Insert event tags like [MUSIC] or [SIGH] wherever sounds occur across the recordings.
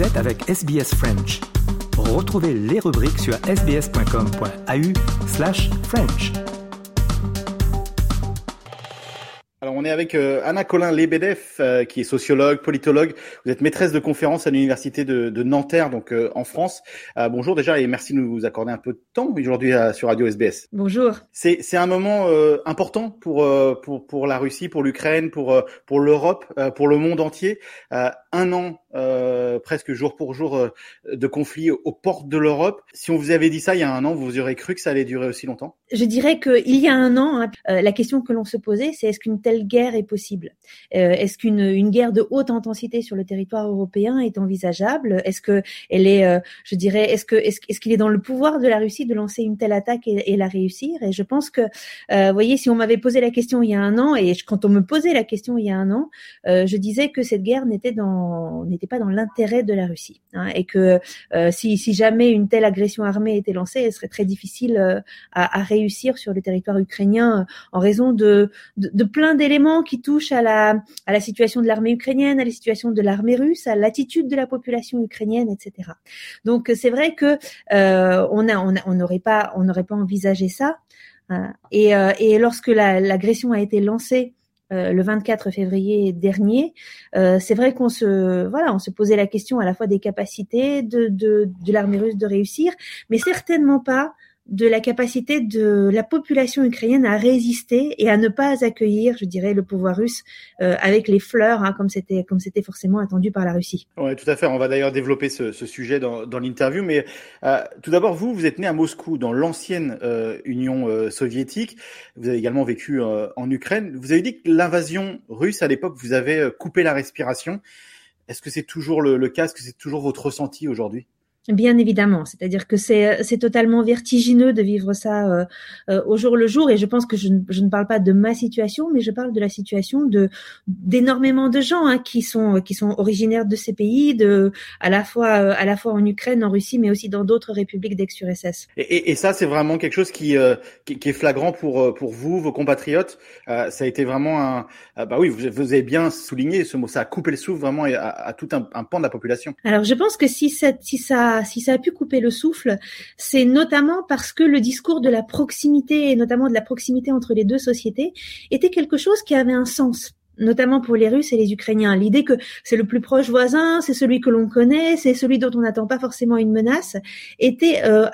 Vous êtes avec SBS French. Retrouvez les rubriques sur sbs.com.au slash French. Alors on est avec euh, Anna Colin Lebedev, euh, qui est sociologue, politologue. Vous êtes maîtresse de conférence à l'université de, de, Nanterre, donc euh, en France. bonjour déjà et merci de nous accorder un peu de temps aujourd'hui sur Radio SBS. Bonjour. C'est un moment important pour, pour pour la Russie, pour l'Ukraine, pour pour l'Europe, pour le monde entier. un an euh, presque jour pour jour euh, de conflits aux portes de l'Europe. Si on vous avait dit ça il y a un an, vous auriez cru que ça allait durer aussi longtemps. Je dirais qu'il y a un an, hein, euh, la question que l'on se posait, c'est est-ce qu'une telle guerre est possible? Est-ce qu'une une guerre de haute intensité sur le territoire européen est envisageable? Est-ce que elle est, je dirais, est-ce que est-ce, qu'il est dans le pouvoir de la Russie de lancer une telle attaque et, la réussir? Et je pense que, vous voyez, si on m'avait posé la question il y a un an et quand on me posait la question il y a un an, je disais que cette guerre n'était dans n'était pas dans l'intérêt de la Russie hein, et que euh, si, jamais une telle agression armée était lancée, elle serait très difficile euh, à, réussir sur le territoire ukrainien euh, en raison de, de, plein d'éléments qui touchent à la, à la situation de l'armée ukrainienne, à la situation de l'armée russe, à l'attitude de la population ukrainienne, etc. Donc c'est vrai que on a n'aurait pas on n'aurait pas envisagé ça. Hein, et, et lorsque l'agression a été lancée euh, le 24 février dernier, euh, c'est vrai qu'on se voilà, on se posait la question à la fois des capacités de, de, de l'armée russe de réussir, mais certainement pas de la capacité de la population ukrainienne à résister et à ne pas accueillir, je dirais, le pouvoir russe euh, avec les fleurs, hein, comme c'était comme c'était forcément attendu par la Russie. Oui, tout à fait. On va d'ailleurs développer ce, ce, sujet dans, dans l'interview. Mais euh, tout d'abord, vous, vous êtes né à Moscou, dans l'ancienne euh, Union euh, soviétique. Vous avez également vécu euh, en Ukraine. Vous avez dit que l'invasion russe à l'époque vous avez coupé la respiration. Est-ce que c'est toujours le, le cas? Est-ce que c'est toujours votre ressenti aujourd'hui? Bien évidemment, c'est-à-dire que c'est c'est totalement vertigineux de vivre ça euh, euh, au jour le jour et je pense que je ne, je ne parle pas de ma situation, mais je parle de la situation de d'énormément de gens hein, qui sont qui sont originaires de ces pays, de à la fois euh, à la fois en Ukraine, en Russie, mais aussi dans d'autres républiques d'ex-URSS. Et, et, et, ça, c'est vraiment quelque chose qui, euh, qui, qui est flagrant pour pour vous, vos compatriotes. ça a été vraiment un bah oui, vous, vous, avez bien souligné ce mot, ça a coupé le souffle vraiment à, à tout un, un pan de la population. Alors je pense que si cette si ça si ça a pu couper le souffle, c'est notamment parce que le discours de la proximité, et notamment de la proximité entre les deux sociétés, était quelque chose qui avait un sens notamment pour les Russes et les Ukrainiens. L'idée que c'est le plus proche voisin, c'est celui que l'on connaît, c'est celui dont on n'attend pas forcément une menace, était euh,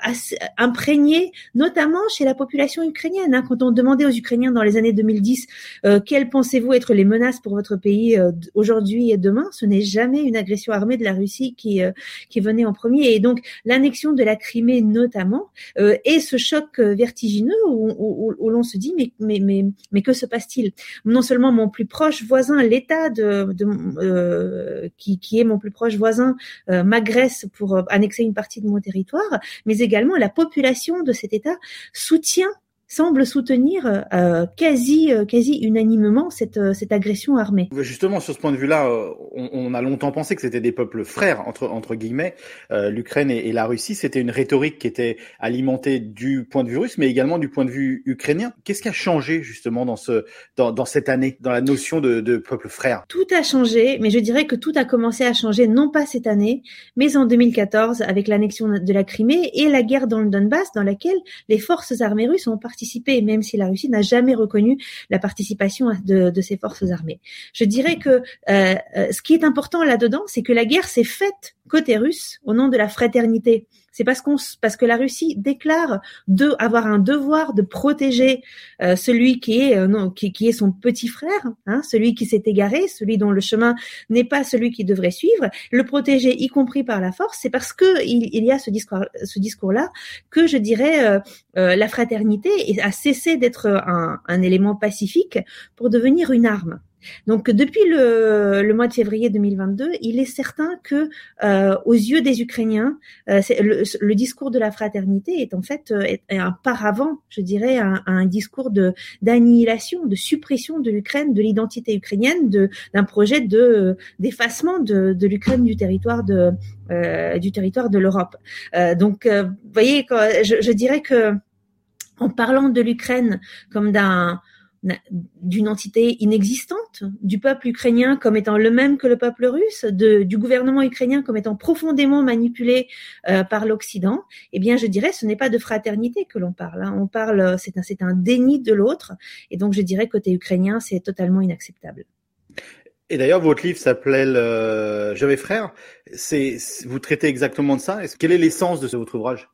imprégnée notamment chez la population ukrainienne. Hein. Quand on demandait aux Ukrainiens dans les années 2010 euh, quelles pensez-vous être les menaces pour votre pays euh, aujourd'hui et demain, ce n'est jamais une agression armée de la Russie qui qui venait en premier. Et donc l'annexion de la Crimée notamment et ce choc vertigineux où, où, où l'on se dit mais mais mais mais que se passe-t-il? Non seulement mon plus proche voisin, l'État euh, qui, qui, est mon plus proche voisin, euh, m'agresse pour euh, annexer une partie de mon territoire, mais également la population de cet État soutient semble soutenir euh, quasi euh, quasi unanimement cette euh, cette agression armée. Justement sur ce point de vue-là, on, on, a longtemps pensé que c'était des peuples frères entre entre guillemets, l'Ukraine et, et, la Russie. C'était une rhétorique qui était alimentée du point de vue russe, mais également du point de vue ukrainien. Qu'est-ce qui a changé justement dans ce dans, dans cette année, dans la notion de, de peuple frère? Tout a changé, mais je dirais que tout a commencé à changer non pas cette année, mais en 2014 avec l'annexion de la Crimée et la guerre dans le Donbass, dans laquelle les forces armées russes ont participé même si la Russie n'a jamais reconnu la participation de, ses forces armées. Je dirais que euh, euh, ce qui est important là-dedans, c'est que la guerre s'est faite côté russe au nom de la fraternité. C'est parce qu'on parce que la Russie déclare de avoir un devoir de protéger euh, celui qui est euh, non, qui, qui, est son petit frère, hein, celui qui s'est égaré, celui dont le chemin n'est pas celui qui devrait suivre, le protéger y compris par la force. C'est parce que il, il, y a ce discours ce discours là que je dirais euh, la fraternité a cessé d'être un élément pacifique pour devenir une arme. Donc depuis le, le, mois de février 2022, il est certain que euh, aux yeux des Ukrainiens, euh, le, le, discours de la fraternité est en fait euh, est un paravent, je dirais, un, un discours de d'annihilation, de suppression de l'Ukraine, de l'identité ukrainienne, d'un projet de d'effacement de, de l'Ukraine du territoire de euh, du territoire de l'Europe. Euh, donc, vous voyez, je, je dirais que en parlant de l'Ukraine comme d'un d'une entité inexistante, du peuple ukrainien comme étant le même que le peuple russe, de, du gouvernement ukrainien comme étant profondément manipulé euh, par l'Occident, eh bien, je dirais, ce n'est pas de fraternité que l'on parle. Hein. On parle, c'est un, un déni de l'autre, et donc je dirais côté ukrainien, c'est totalement inacceptable. Et d'ailleurs, votre livre s'appelait Je vais frère. C'est, vous traitez exactement de ça. Quelle est l'essence de votre ouvrage?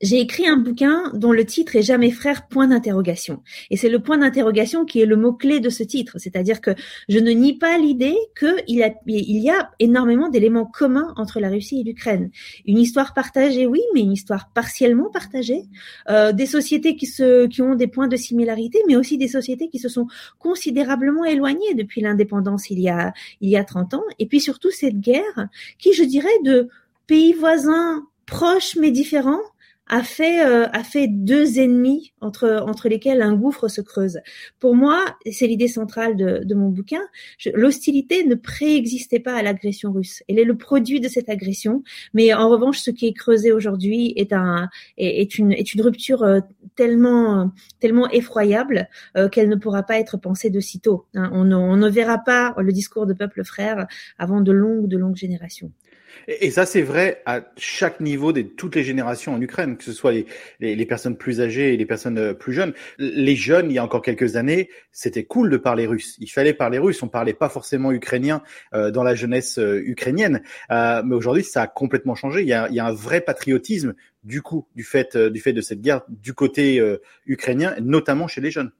J'ai écrit un bouquin dont le titre est Jamais frère point d'interrogation. Et c'est le point d'interrogation qui est le mot-clé de ce titre. C'est-à-dire que je ne nie pas l'idée qu'il y a, énormément d'éléments communs entre la Russie et l'Ukraine. Une histoire partagée, oui, mais une histoire partiellement partagée. Euh, des sociétés qui, se, qui ont des points de similarité, mais aussi des sociétés qui se sont considérablement éloignées depuis l'indépendance il y a, il y a 30 ans. Et puis surtout cette guerre qui, je dirais, de pays voisins proches mais différents, a fait euh, a fait deux ennemis entre entre lesquels un gouffre se creuse. Pour moi, c'est l'idée centrale de, de mon bouquin. L'hostilité ne préexistait pas à l'agression russe. Elle est le produit de cette agression, mais en revanche, ce qui est creusé aujourd'hui est un est, une est une rupture euh, tellement tellement effroyable euh, qu'elle ne pourra pas être pensée de sitôt. Hein. On, ne, on ne verra pas le discours de peuple frère avant de longues de longues générations. Et, ça, c'est vrai à chaque niveau de toutes les générations en Ukraine, que ce soit les, personnes plus âgées et les personnes euh, plus jeunes. Les jeunes, il y a encore quelques années, c'était cool de parler russe. Il fallait parler russe. On parlait pas forcément ukrainien euh, dans la jeunesse euh, ukrainienne. Euh, mais aujourd'hui, ça a complètement changé. Il y a, il y a un vrai patriotisme du coup du fait du fait de cette guerre du côté ukrainien, notamment chez les jeunes.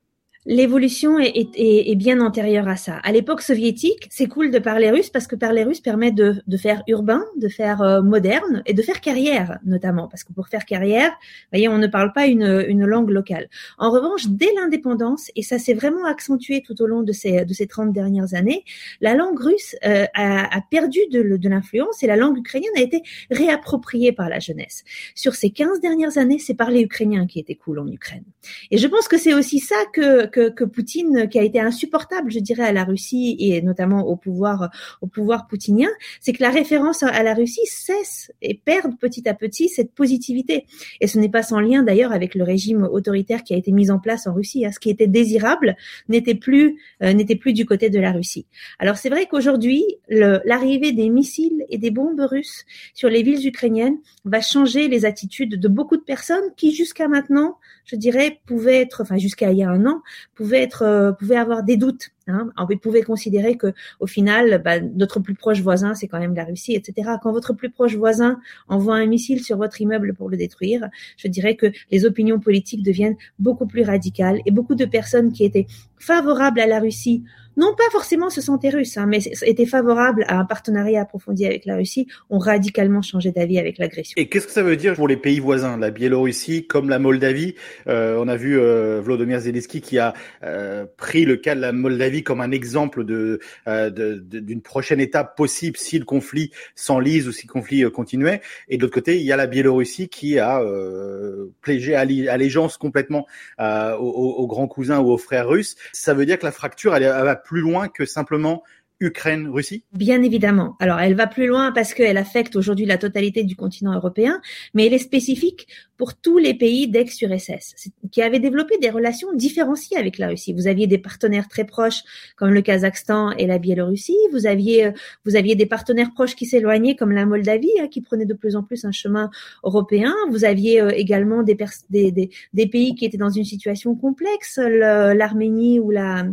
L'évolution est, est, est, bien antérieure à ça. À l'époque soviétique, c'est cool de parler russe parce que parler russe permet de, de faire urbain, de faire euh, moderne et de faire carrière notamment. Parce que pour faire carrière, voyez, on ne parle pas une, une langue locale. En revanche, dès l'indépendance, et ça s'est vraiment accentué tout au long de ces, de ces 30 dernières années, la langue russe euh, a, a, perdu de, l'influence et la langue ukrainienne a été réappropriée par la jeunesse. Sur ces 15 dernières années, c'est parler ukrainien qui était cool en Ukraine. Et je pense que c'est aussi ça que que, que, Poutine, qui a été insupportable, je dirais, à la Russie et notamment au pouvoir, au pouvoir poutinien, c'est que la référence à la Russie cesse et perd petit à petit cette positivité. Et ce n'est pas sans lien d'ailleurs avec le régime autoritaire qui a été mis en place en Russie. Hein. Ce qui était désirable n'était plus euh, n'était plus du côté de la Russie. Alors c'est vrai qu'aujourd'hui, l'arrivée des missiles et des bombes russes sur les villes ukrainiennes va changer les attitudes de beaucoup de personnes qui jusqu'à maintenant, je dirais, pouvaient être, enfin jusqu'à il y a un an, pouvait être, euh, pouvait avoir des doutes. Hein. On pouvait considérer que, au final, bah, notre plus proche voisin, c'est quand même la Russie, etc. Quand votre plus proche voisin envoie un missile sur votre immeuble pour le détruire, je dirais que les opinions politiques deviennent beaucoup plus radicales et beaucoup de personnes qui étaient favorables à la Russie non pas forcément se sentaient russes, hein, mais étaient favorables à un partenariat approfondi avec la Russie, ont radicalement changé d'avis avec l'agression. Et qu'est-ce que ça veut dire pour les pays voisins, la Biélorussie comme la Moldavie? Euh, On a vu euh, Vladimir Zelensky qui a euh, pris le cas de la Moldavie comme un exemple de euh, d'une prochaine étape possible si le conflit s'enlise ou si le conflit euh, continuait. Et de l'autre côté, il y a la Biélorussie qui a euh, plégé allégeance complètement aux, aux, grands cousins ou aux frères russes. Ça veut dire que la fracture, elle, elle va plus loin que simplement Ukraine-Russie Bien évidemment. Alors, elle va plus loin parce qu'elle affecte aujourd'hui la totalité du continent européen, mais elle est spécifique pour tous les pays d'ex-URSS qui avaient développé des relations différenciées avec la Russie. Vous aviez des partenaires très proches comme le Kazakhstan et la Biélorussie. Vous aviez, euh, vous aviez des partenaires proches qui s'éloignaient comme la Moldavie, hein, qui prenait de plus en plus un chemin européen. Vous aviez euh, également des, pays qui étaient dans une situation complexe, l'Arménie ou la,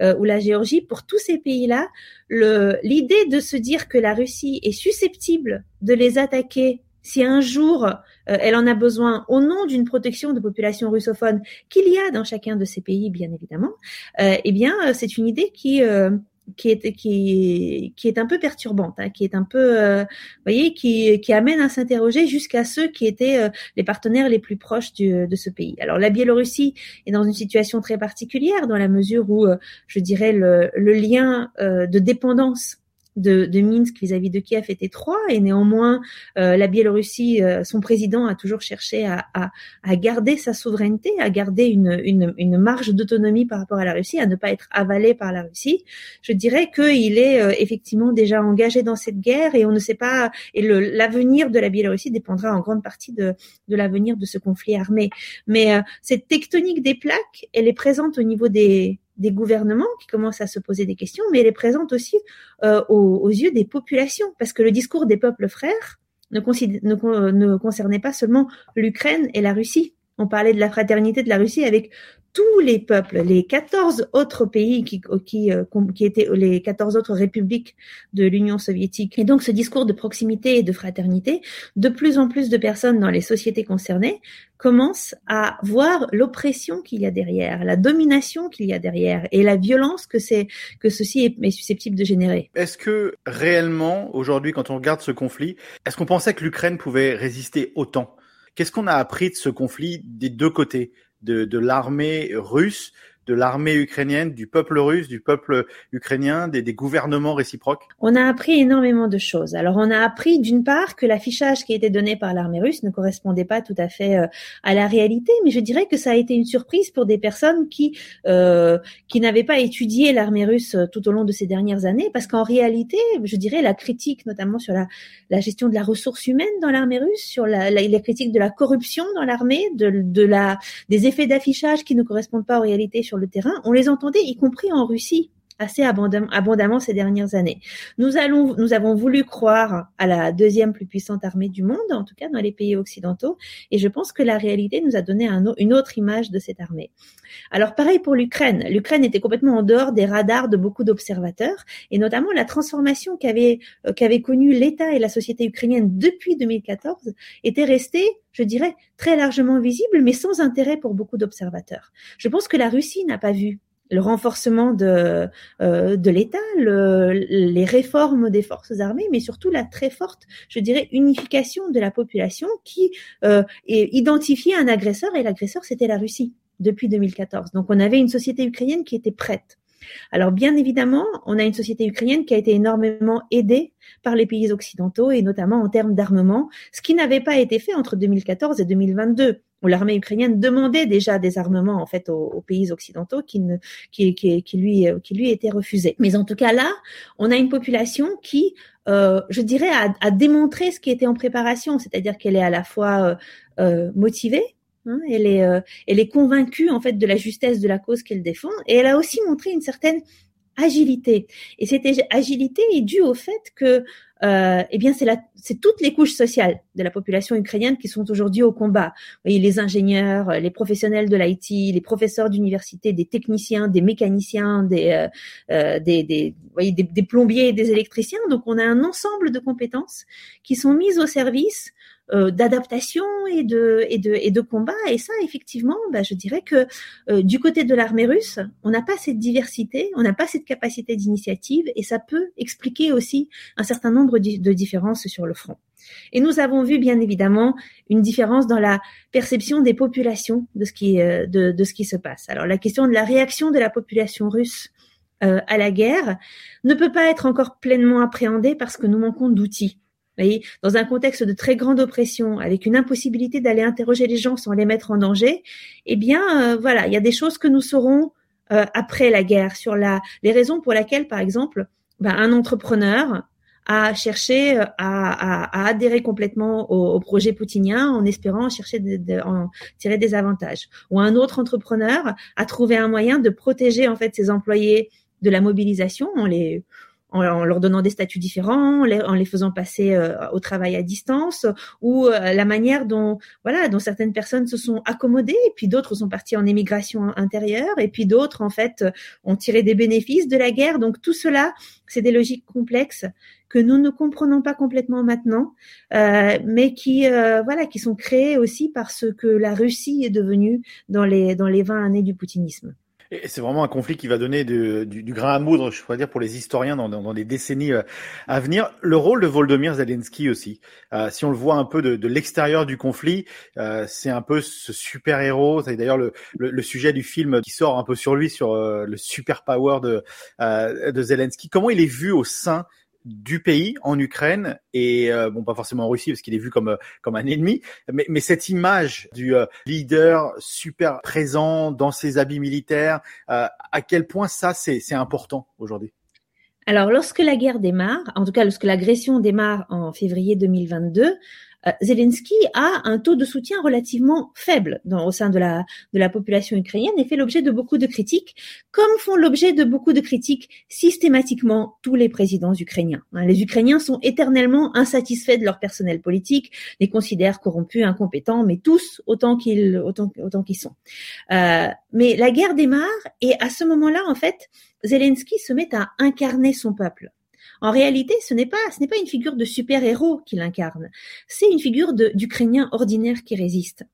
euh, ou la Géorgie. Pour tous ces pays-là, l'idée de se dire que la Russie est susceptible de les attaquer si un jour euh, elle en a besoin au nom d'une protection de populations russophones qu'il y a dans chacun de ces pays, bien évidemment, euh, eh bien, euh, c'est une idée qui qui est qui qui est un peu perturbante, hein, qui est un peu, euh, voyez, qui qui amène à s'interroger jusqu'à ceux qui étaient les partenaires les plus proches du, de ce pays. Alors la Biélorussie est dans une situation très particulière dans la mesure où, je dirais, le, le lien de dépendance de, de Minsk vis-à-vis de Kiev est étroit et néanmoins euh, la Biélorussie, euh, son président a toujours cherché à, à, à, garder sa souveraineté, à garder une, une, une marge d'autonomie par rapport à la Russie, à ne pas être avalé par la Russie. Je dirais qu'il est euh, effectivement déjà engagé dans cette guerre et on ne sait pas et l'avenir de la Biélorussie dépendra en grande partie de, de l'avenir de ce conflit armé. Mais cette tectonique des plaques, elle est présente au niveau des des gouvernements qui commencent à se poser des questions, mais elle est présente aussi euh, aux, yeux des populations, parce que le discours des peuples frères ne, ne, ne concernait pas seulement l'Ukraine et la Russie. On parlait de la fraternité de la Russie avec tous les peuples, les 14 autres pays qui, euh, étaient les 14 autres républiques de l'Union soviétique. Et donc ce discours de proximité et de fraternité, de plus en plus de personnes dans les sociétés concernées commencent à voir l'oppression qu'il y a derrière, la domination qu'il y a derrière et la violence que c'est que ceci est susceptible de générer. Est-ce que réellement aujourd'hui quand on regarde ce conflit, est-ce qu'on pensait que l'Ukraine pouvait résister autant? Qu'est-ce qu'on a appris de ce conflit des deux côtés? De, de l'armée russe de l'armée ukrainienne, du peuple russe, du peuple ukrainien, des, des, gouvernements réciproques On a appris énormément de choses. Alors on a appris d'une part que l'affichage qui été donné par l'armée russe ne correspondait pas tout à fait euh, à la réalité, mais je dirais que ça a été une surprise pour des personnes qui euh, qui n'avaient pas étudié l'armée russe euh, tout au long de ces dernières années, parce qu'en réalité, je dirais la critique notamment sur la, la gestion de la ressource humaine dans l'armée russe, sur la, la, la critique de la corruption dans l'armée, de, de la des effets d'affichage qui ne correspondent pas aux réalités sur le terrain, on les entendait y compris en Russie assez abondamment ces dernières années. Nous avons voulu croire à la deuxième plus puissante armée du monde, en tout cas dans les pays occidentaux, et je pense que la réalité nous a donné un, une autre image de cette armée. Alors pareil pour l'Ukraine. L'Ukraine était complètement en dehors des radars de beaucoup d'observateurs, et notamment la transformation qu'avait euh, qu'avait connue l'État et la société ukrainienne depuis 2014 était restée je dirais, très largement visible, mais sans intérêt pour beaucoup d'observateurs. Je pense que la Russie n'a pas vu le renforcement de, euh, de l'État, le, les réformes des forces armées, mais surtout la très forte, je dirais, unification de la population qui euh, identifiait un agresseur, et l'agresseur, c'était la Russie depuis 2014. Donc on avait une société ukrainienne qui était prête. Alors bien évidemment, on a une société ukrainienne qui a été énormément aidée par les pays occidentaux et notamment en termes d'armement, ce qui n'avait pas été fait entre 2014 et 2022 où l'armée ukrainienne demandait déjà des armements en fait aux, pays occidentaux qui, lui qui lui étaient refusés. Mais en tout cas là, on a une population qui, euh, je dirais, a, a, démontré ce qui était en préparation, c'est-à-dire qu'elle est à la fois euh, euh motivée, Hein, elle est, euh, elle est convaincue en fait de la justesse de la cause qu'elle défend, et elle a aussi montré une certaine agilité. Et cette agilité est due au fait que, euh, eh bien, c'est toutes les couches sociales de la population ukrainienne qui sont aujourd'hui au combat. Vous voyez, les ingénieurs, les professionnels de l'IT, les professeurs d'université, des techniciens, des mécaniciens, des, euh, euh des, des, voyez, des, des plombiers des électriciens. Donc, on a un ensemble de compétences qui sont mises au service euh, d'adaptation et de, et, de, et de combat. Et ça, effectivement, bah, je dirais que euh, du côté de l'armée russe, on n'a pas cette diversité, on n'a pas cette capacité d'initiative, et ça peut expliquer aussi un certain nombre de différences sur le front. Et nous avons vu bien évidemment une différence dans la perception des populations de ce qui, euh, de, de ce qui se passe. Alors la question de la réaction de la population russe à la guerre ne peut pas être encore pleinement appréhendée parce que nous manquons d'outils dans un contexte de très grande oppression, avec une impossibilité d'aller interroger les gens sans les mettre en danger, eh bien, euh, voilà, il y a des choses que nous saurons euh, après la guerre sur la, les raisons pour lesquelles, par exemple, ben, un entrepreneur a cherché euh, à, à, à adhérer complètement au, au, projet poutinien en espérant chercher de, en tirer des avantages. Ou un autre entrepreneur a trouvé un moyen de protéger en fait ses employés de la mobilisation en les en, leur donnant des statuts différents, en les, faisant passer euh, au travail à distance, ou euh, la manière dont voilà dont certaines personnes se sont accommodées, et puis d'autres sont partis en émigration intérieure, et puis d'autres en fait ont tiré des bénéfices de la guerre. Donc tout cela, c'est des logiques complexes que nous ne comprenons pas complètement maintenant, euh, mais qui voilà qui sont créées aussi par ce que la Russie est devenue dans les dans les 20 années du poutinisme. Et c'est vraiment un conflit qui va donner du, du, grain à moudre, je pourrais dire, pour les historiens dans, dans, dans les décennies euh, à venir. Le rôle de Volodymyr Zelensky aussi, euh, si on le voit un peu de, de l'extérieur du conflit, euh, c'est un peu ce super héros. C'est d'ailleurs le, le, le, sujet du film qui sort un peu sur lui, sur euh, le super power de, de Zelensky. Comment il est vu au sein du pays en Ukraine et bon pas forcément en Russie parce qu'il est vu comme comme un ennemi, mais, mais cette image du leader super présent dans ses habits militaires, à quel point ça c'est c'est important aujourd'hui? Alors, lorsque la guerre démarre, en tout cas lorsque l'agression démarre en février 2022, euh, Zelensky a un taux de soutien relativement faible dans, au sein de la, de la population ukrainienne et fait l'objet de beaucoup de critiques, comme font l'objet de beaucoup de critiques systématiquement tous les présidents ukrainiens. Hein, les Ukrainiens sont éternellement insatisfaits de leur personnel politique, les considèrent corrompus, incompétents, mais tous autant qu'ils autant qu'ils sont. Euh, mais la guerre démarre et à ce moment-là, en fait, Zelensky se met à incarner son peuple. En réalité, ce n'est pas, ce n'est pas une figure de super-héros qu'il incarne. C'est une figure d'Ukrainien ordinaire qui résiste.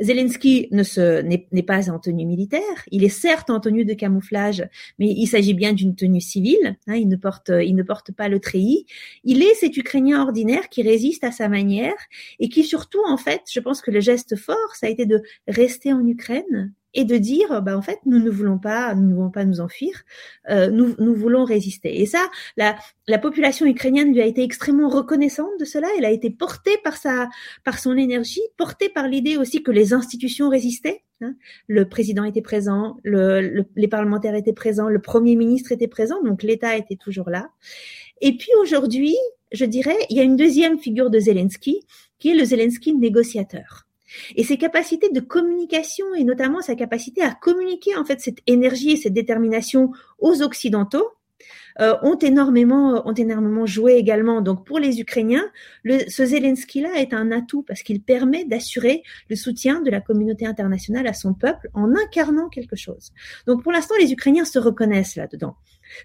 Zelensky ne se, n'est, pas en tenue militaire. Il est certes en tenue de camouflage, mais il s'agit bien d'une tenue civile. Hein, il ne porte, il ne porte pas le treillis. Il est cet Ukrainien ordinaire qui résiste à sa manière et qui surtout, en fait, je pense que le geste fort, ça a été de rester en Ukraine, et de dire bah en fait nous ne voulons pas nous ne voulons pas nous enfuir euh, nous nous voulons résister. Et ça la la population ukrainienne lui a été extrêmement reconnaissante de cela. Elle a été portée par sa par son énergie portée par l'idée aussi que les institutions résistaient hein. le président était présent le, les parlementaires étaient présents le premier ministre était présent donc l'État était toujours là. Et puis aujourd'hui je dirais il y a une deuxième figure de Zelensky qui est le Zelensky négociateur et ses capacités de communication et notamment sa capacité à communiquer en fait cette énergie et cette détermination aux occidentaux euh, ont énormément ont énormément joué également. Donc pour les Ukrainiens, ce Zelensky là est un atout parce qu'il permet d'assurer le soutien de la communauté internationale à son peuple en incarnant quelque chose. Donc pour l'instant, les Ukrainiens se reconnaissent là-dedans.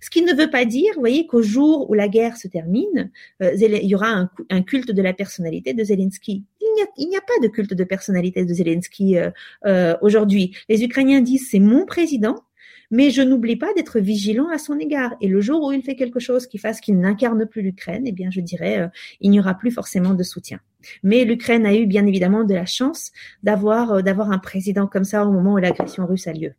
Ce qui ne veut pas dire, vous voyez, qu'au jour où la guerre se termine, euh, il y aura un, culte de la personnalité de Zelensky. Il n'y a, pas de culte de personnalité de Zelensky euh, euh, aujourd'hui. Les Ukrainiens disent c'est mon président, mais je n'oublie pas d'être vigilant à son égard. Et le jour où il fait quelque chose qui fasse qu'il n'incarne plus l'Ukraine, eh bien, je dirais, il n'y aura plus forcément de soutien. Mais l'Ukraine a eu bien évidemment de la chance d'avoir d'avoir un président comme ça au moment où l'agression russe a lieu.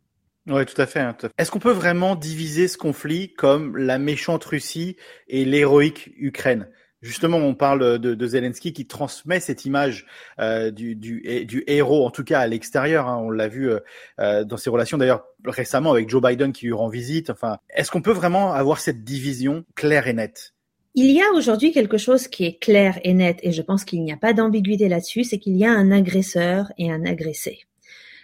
Oui, tout à fait. Hein, Est-ce qu'on peut vraiment diviser ce conflit comme la méchante Russie et l'héroïque Ukraine? Justement, on parle de, Zelensky qui transmet cette image euh, du, héros, en tout cas à l'extérieur. Hein. on l'a vu euh, euh, dans ses relations d'ailleurs récemment avec Joe Biden qui lui rend visite. Enfin, est-ce qu'on peut vraiment avoir cette division claire et nette? Il y a aujourd'hui quelque chose qui est clair et net, et je pense qu'il n'y a pas d'ambiguïté là-dessus, c'est qu'il y a un agresseur et un agressé.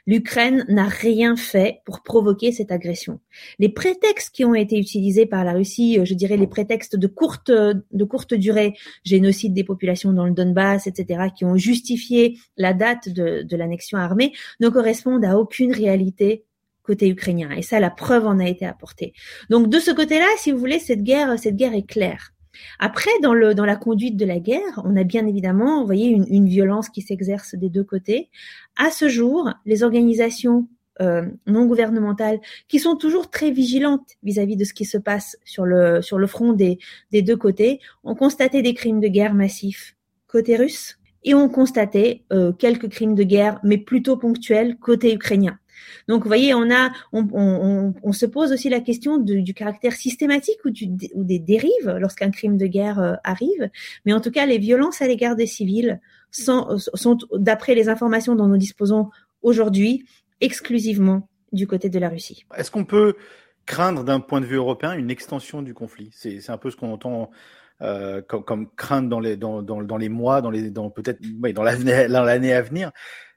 L'Ukraine n'a rien fait pour provoquer cette agression. Les prétextes qui ont été utilisés par la Russie, euh, je dirais les prétextes de courte, de courte durée, génocide des populations dans le Donbass, etc., qui ont justifié la date de, de l'annexion armée, ne correspondent à aucune réalité côté ukrainien. Et ça, la preuve en a été apportée. Donc de ce côté-là, si vous voulez, cette guerre, cette guerre est claire. Après, dans, la conduite de la guerre, on a bien évidemment, vous voyez, une, violence qui s'exerce des deux côtés. À ce jour, les organisations euh, non gouvernementales, qui sont toujours très vigilantes vis-à-vis de ce qui se passe sur le, front des, des deux côtés, ont constaté des crimes de guerre massifs côté russe et ont constaté euh, quelques crimes de guerre, mais plutôt ponctuels côté ukrainien. Donc, vous voyez, on a, on, se pose aussi la question du caractère systématique ou, des dérives lorsqu'un crime de guerre euh, arrive. Mais en tout cas, les violences à l'égard des civils sont, d'après les informations dont nous disposons aujourd'hui, exclusivement du côté de la Russie. Est-ce qu'on peut craindre d'un point de vue européen une extension du conflit? C'est un peu ce qu'on entend euh, comme, comme, crainte dans les, dans, les mois, dans les, dans peut-être dans l'année à venir.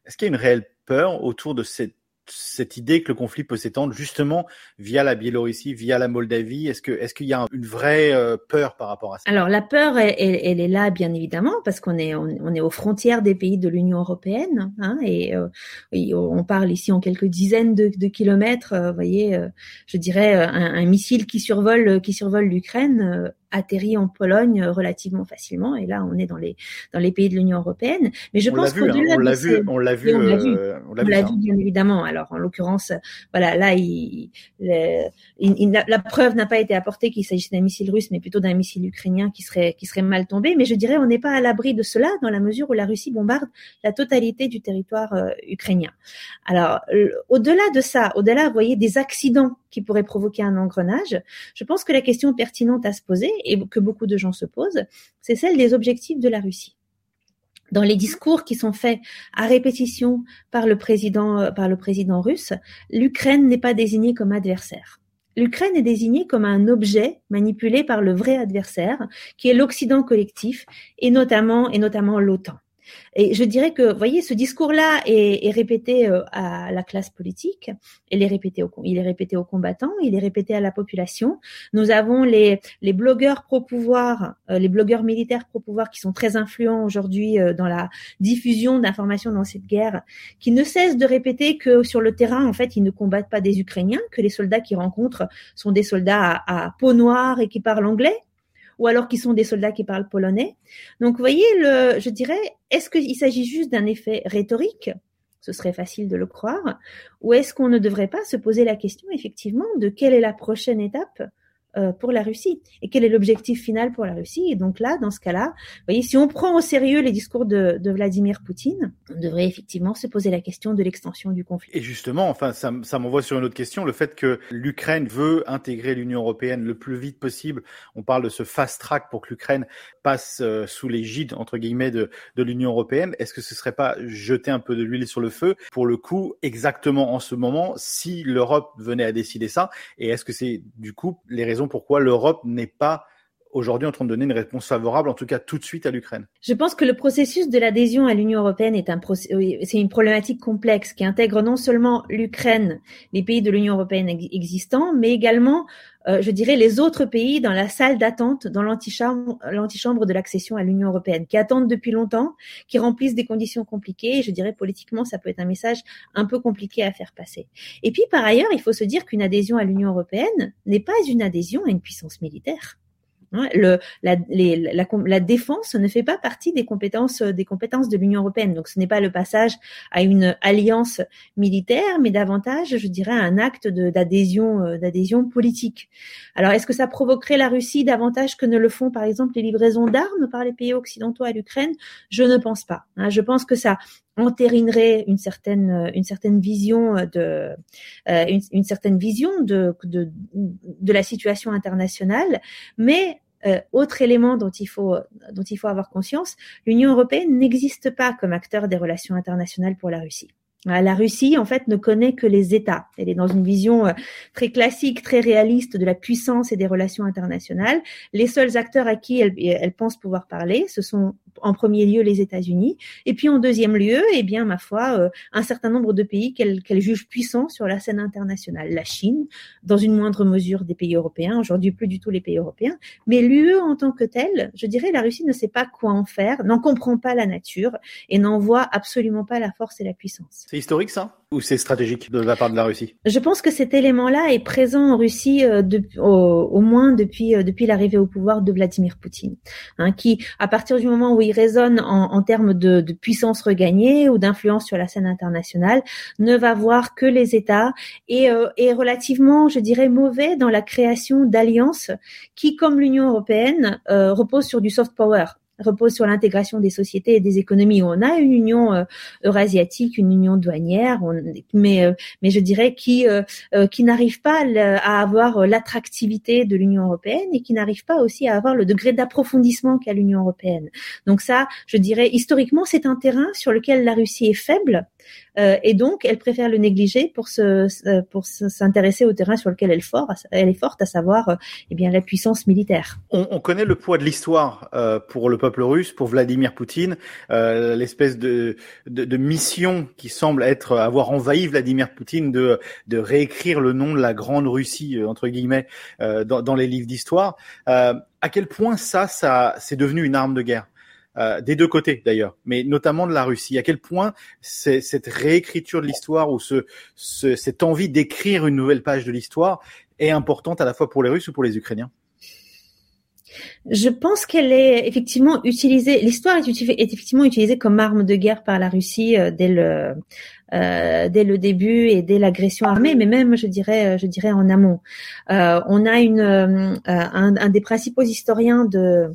Est-ce qu'il y a une réelle peur autour de cette cette idée que le conflit peut s'étendre justement via la Biélorussie, via la Moldavie Est-ce que est-ce qu'il y a une vraie euh, peur par rapport à ça? Alors la peur, elle, est là bien évidemment parce qu'on est on, est aux frontières des pays de l'Union européenne hein, et, euh, on parle ici en quelques dizaines de, kilomètres. Euh, voyez, je dirais un, un, missile qui survole qui survole l'Ukraine atterrit en Pologne euh, relativement facilement. Et là, on est dans les dans les pays de l'Union européenne. Mais je pense qu'au-delà hein, on l'a vu, on l'a vu, on l'a vu, euh, on l'a vu, bien évidemment. Alors, en l'occurrence, voilà, là, il, la preuve n'a pas été apportée qu'il s'agissait d'un missile russe, mais plutôt d'un missile ukrainien qui serait qui serait mal tombé. Mais je dirais, on n'est pas à l'abri de cela dans la mesure où la Russie bombarde la totalité du territoire euh, ukrainien. Alors, au-delà de ça, au-delà, vous voyez, des accidents qui pourrait provoquer un engrenage. Je pense que la question pertinente à se poser et que beaucoup de gens se posent, c'est celle des objectifs de la Russie dans les discours qui sont faits à répétition par le président, par le président russe, l'Ukraine n'est pas désignée comme adversaire. L'Ukraine est désignée comme un objet manipulé par le vrai adversaire, qui est l'Occident collectif et notamment, et notamment l'OTAN. Et je dirais que, vous voyez, ce discours-là est, est, répété euh, à la classe politique, il est répété, au, il est répété aux combattants, il est répété à la population. Nous avons les, les blogueurs pro-pouvoir, euh, les blogueurs militaires pro-pouvoir qui sont très influents aujourd'hui euh, dans la diffusion d'informations dans cette guerre, qui ne cessent de répéter que sur le terrain, en fait, ils ne combattent pas des Ukrainiens, que les soldats qu'ils rencontrent sont des soldats à, à peau noire et qui parlent anglais ou alors qui sont des soldats qui parlent polonais. Donc, vous voyez, je dirais, est-ce qu'il s'agit juste d'un effet rhétorique? Ce serait facile de le croire, ou est-ce qu'on ne devrait pas se poser la question effectivement de quelle est la prochaine étape euh, pour la Russie et quel est l'objectif final pour la Russie? Et donc là, dans ce cas-là, voyez, si on prend au sérieux les discours de, Vladimir Poutine, on devrait effectivement se poser la question de l'extension du conflit. Et justement, enfin, ça, ça m'envoie sur une autre question, le fait que l'Ukraine veut intégrer l'Union européenne le plus vite possible. On parle de ce fast track pour que l'Ukraine passe euh, sous l'égide entre guillemets de, de l'Union européenne. Est-ce que ce serait pas jeter un peu de l'huile sur le feu pour le coup exactement en ce moment si l'Europe venait à décider ça? Et est-ce que c'est du coup les raisons pourquoi l'Europe n'est pas aujourd'hui en train de donner une réponse favorable, en tout cas tout de suite à l'Ukraine Je pense que le processus de l'adhésion à l'Union européenne est un c'est une problématique complexe qui intègre non seulement l'Ukraine, les pays de l'Union européenne existants, mais également, euh, je dirais, les autres pays dans la salle d'attente, dans l'antichambre, l'antichambre de l'accession à l'Union européenne, qui attendent depuis longtemps, qui remplissent des conditions compliquées. Et je dirais politiquement, ça peut être un message un peu compliqué à faire passer. Et puis par ailleurs, il faut se dire qu'une adhésion à l'Union européenne n'est pas une adhésion à une puissance militaire. Hein, la, défense ne fait pas partie des compétences des compétences de l'Union européenne. Donc, ce n'est pas le passage à une alliance militaire, mais davantage, je dirais, un acte d'adhésion euh, d'adhésion politique. Alors, est-ce que ça provoquerait la Russie davantage que ne le font, par exemple, les livraisons d'armes par les pays occidentaux à l'Ukraine? Je ne pense pas. Hein. Je pense que ça entérinerait une certaine une certaine vision de euh, une, une, certaine vision de, de de la situation internationale mais euh, autre élément dont il faut dont il faut avoir conscience, l'Union européenne n'existe pas comme acteur des relations internationales pour la Russie. Euh, la Russie, en fait, ne connaît que les États. Elle est dans une vision euh, très classique, très réaliste de la puissance et des relations internationales. Les seuls acteurs à qui elle, pense pouvoir parler, ce sont en premier lieu les États-Unis, et puis en deuxième lieu, eh bien, ma foi, euh, un certain nombre de pays qu'elle qu'elle juge puissants sur la scène internationale. La Chine, dans une moindre mesure des pays européens, aujourd'hui plus du tout les pays européens, mais l'UE en tant que telle, je dirais, la Russie ne sait pas quoi en faire, n'en comprend pas la nature et n'en voit absolument pas la force et la puissance. C'est historique ça? Ou c'est stratégique de la part de la Russie? Je pense que cet élément-là est présent en Russie euh, au, moins depuis, euh, depuis l'arrivée au pouvoir de Vladimir Poutine, hein, qui, à partir du moment où il raisonne en, termes de, puissance regagnée ou d'influence sur la scène internationale, ne va voir que les États et euh, est relativement, je dirais, mauvais dans la création d'alliances qui, comme l'Union européenne, reposent sur du soft power repose sur l'intégration des sociétés et des économies. On a une union euh, eurasiatique, une union douanière, mais euh, mais je dirais qui euh, euh qui n'arrive pas à avoir l'attractivité de l'Union européenne et qui n'arrive pas aussi à avoir le degré d'approfondissement qu'a l'Union européenne. Donc ça, je dirais historiquement, c'est un terrain sur lequel la Russie est faible euh, et donc, elle préfère le négliger pour se euh, pour s'intéresser au terrain sur lequel elle, fort, elle est forte, à savoir euh, eh bien la puissance militaire. On, on connaît le poids de l'histoire euh, pour le peuple russe, pour Vladimir Poutine, l'espèce de, de, de mission qui semble être avoir envahi Vladimir Poutine de de réécrire le nom de la grande Russie entre guillemets dans, dans les livres d'histoire. à quel point ça ça c'est devenu une arme de guerre? Euh, des deux côtés d'ailleurs, mais notamment de la Russie. À quel point cette réécriture de l'histoire ou ce, ce, cette envie d'écrire une nouvelle page de l'histoire est importante à la fois pour les Russes ou pour les Ukrainiens? Je pense qu'elle est effectivement utilisée. L'histoire est, est, effectivement utilisée comme arme de guerre par la Russie euh, dès le euh, dès le début et dès l'agression armée, mais même je dirais je dirais en amont. Euh, on a une un, un, des principaux historiens de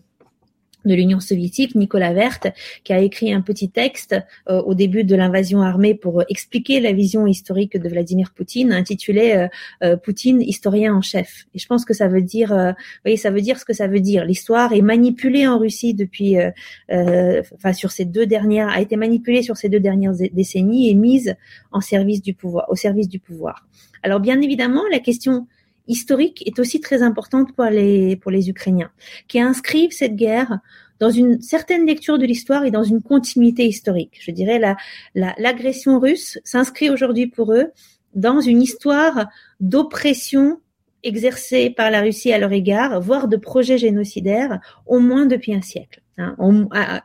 de l'Union soviétique, Nicolas Verte, qui a écrit un petit texte euh, au début de l'invasion armée pour expliquer la vision historique de Vladimir Poutine, intitulé euh, euh, Poutine, historien en chef. Et je pense que ça veut dire, vous voyez, ça veut dire ce que ça veut dire. L'histoire est manipulée en Russie depuis, enfin sur ces deux dernières, a été manipulée sur ces deux dernières décennies et mise en service du pouvoir, au service du pouvoir. Alors bien évidemment, la question historique est aussi très importante pour les, pour les Ukrainiens, qui inscrivent cette guerre dans une certaine lecture de l'histoire et dans une continuité historique. Je dirais la l'agression russe s'inscrit aujourd'hui pour eux dans une histoire d'oppression exercée par la Russie à leur égard, voire de projets génocidaires, au moins depuis un siècle. Hein, au,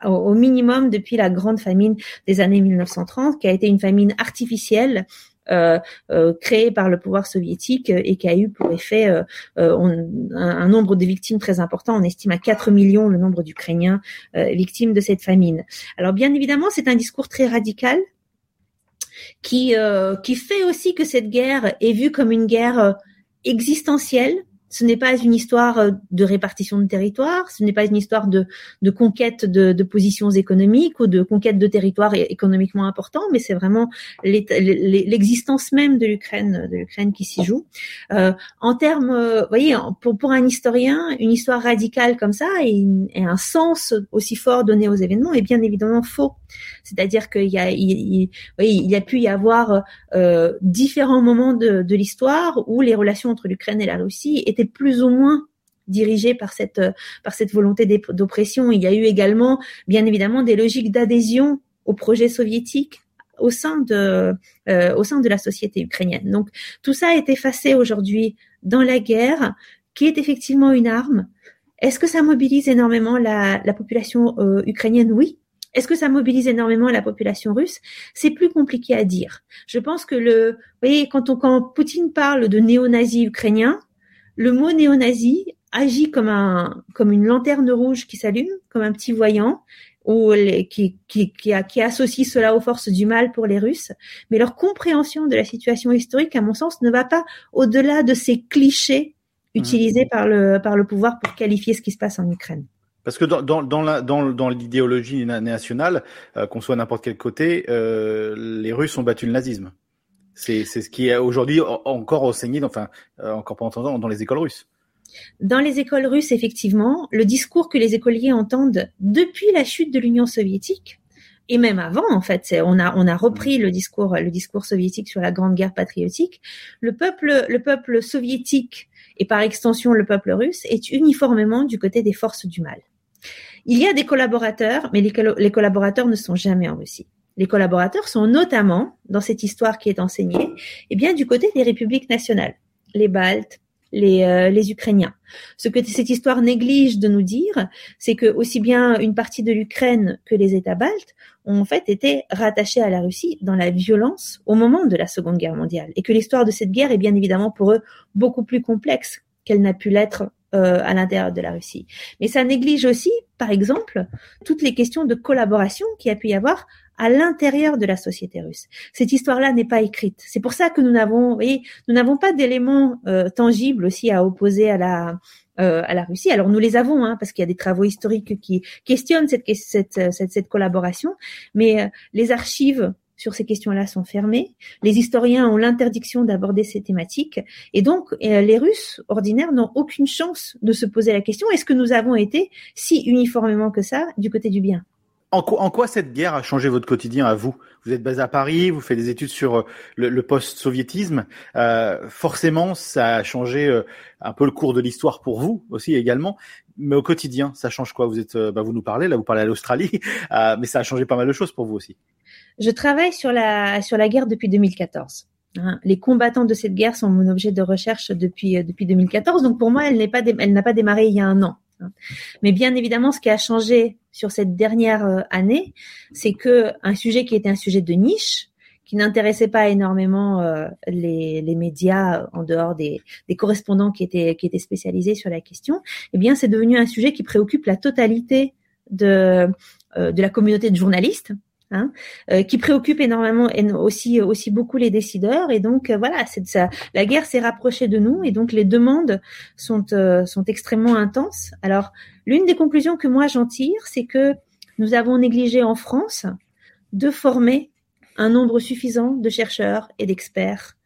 au, minimum depuis la grande famine des années 1930, qui a été une famine artificielle euh, euh, créé par le pouvoir soviétique euh, et qui a eu pour effet un, nombre de victimes très important. On estime à 4 millions le nombre d'Ukrainiens victimes de cette famine. Alors bien évidemment, c'est un discours très radical qui qui fait aussi que cette guerre est vue comme une guerre existentielle ce n'est pas une histoire euh, de répartition de territoire, ce n'est pas une histoire de, de conquête de, de, positions économiques ou de conquête de territoires économiquement importants, mais c'est vraiment l'existence même de l'Ukraine, de l'Ukraine qui s'y joue. Euh, en termes, euh, vous voyez, pour, pour un historien, une histoire radicale comme ça et, un sens aussi fort donné aux événements est bien évidemment faux. C'est-à-dire qu'il y a, il, il, y a pu y avoir euh, différents moments de, de l'histoire où les relations entre l'Ukraine et la Russie étaient plus ou moins dirigées par cette cette volonté d'oppression. Il y a eu également, bien évidemment, des logiques d'adhésion au projet soviétique au sein de euh, au sein de la société ukrainienne. Donc tout ça est effacé aujourd'hui dans la guerre, qui est effectivement une arme. Est-ce que ça mobilise énormément la, la population euh, ukrainienne? Oui, est-ce que ça mobilise énormément la population russe? C'est plus compliqué à dire. Je pense que le, vous voyez, quand, quand Poutine parle de néo-nazis ukrainiens, le mot néo-nazi agit comme un, comme une lanterne rouge qui s'allume, comme un petit voyant, ou les, qui, qui, qui, qui, associe cela aux forces du mal pour les Russes. Mais leur compréhension de la situation historique, à mon sens, ne va pas au-delà de ces clichés mmh. utilisés par le, par le pouvoir pour qualifier ce qui se passe en Ukraine. Parce que dans, dans, dans, la, dans, dans l'idéologie nationale, euh, qu'on soit n'importe quel côté, euh, les Russes ont battu le nazisme. C'est ce qui est aujourd'hui encore enseigné, enfin euh, encore pas entendu dans les écoles russes. Dans les écoles russes, effectivement, le discours que les écoliers entendent depuis la chute de l'Union soviétique, et même avant, en fait, on a on a repris le discours le discours soviétique sur la Grande Guerre patriotique. Le peuple le peuple soviétique et par extension le peuple russe est uniformément du côté des forces du mal. Il y a des collaborateurs, mais les, collaborateurs ne sont jamais en Russie. Les collaborateurs sont notamment, dans cette histoire qui est enseignée, eh bien, du côté des républiques nationales, les Baltes, les, euh, les Ukrainiens. Ce que cette histoire néglige de nous dire, c'est que aussi bien une partie de l'Ukraine que les États baltes ont en fait été rattachés à la Russie dans la violence au moment de la Seconde Guerre mondiale, et que l'histoire de cette guerre est bien évidemment pour eux beaucoup plus complexe qu'elle n'a pu l'être euh, à l'intérieur de la Russie. Mais ça néglige aussi, par exemple, toutes les questions de collaboration qu'il y a pu y avoir à l'intérieur de la société russe. Cette histoire-là n'est pas écrite. C'est pour ça que nous n'avons, voyez, nous n'avons pas d'éléments euh, tangibles aussi à opposer à la euh, à la Russie. Alors nous les avons, hein, parce qu'il y a des travaux historiques qui questionnent cette cette, cette, cette collaboration, mais les archives sur ces questions-là sont fermées. Les historiens ont l'interdiction d'aborder ces thématiques. Et donc, euh, les Russes ordinaires n'ont aucune chance de se poser la question, est-ce que nous avons été si uniformément que ça du côté du bien? En quoi, cette guerre a changé votre quotidien à vous? Vous êtes basé à Paris, vous faites des études sur euh, le, post-soviétisme. Euh, forcément, ça a changé un peu le cours de l'histoire pour vous aussi également. Mais au quotidien, ça change quoi? Vous êtes, bah, vous nous parlez là, vous parlez à l'Australie, [LAUGHS] mais ça a changé pas mal de choses pour vous aussi. Je travaille sur la, sur la guerre depuis 2014. Hein. Les combattants de cette guerre sont mon objet de recherche depuis, euh, depuis 2014. Donc pour moi, elle n'est pas, elle n'a pas démarré il y a un an. Hein. Mais bien évidemment, ce qui a changé sur cette dernière euh, année, c'est que un sujet qui était un sujet de niche, qui n'intéressait pas énormément euh, les, médias en dehors des, correspondants qui étaient, spécialisés sur la question, eh bien, c'est devenu un sujet qui préoccupe la totalité de, de la communauté de journalistes Hein, euh, qui préoccupe énormément aussi aussi beaucoup les décideurs et donc euh, voilà la guerre s'est rapprochée de nous et donc les demandes sont euh, sont extrêmement intenses alors l'une des conclusions que moi j'en tire c'est que nous avons négligé en France de former un nombre suffisant de chercheurs et d'experts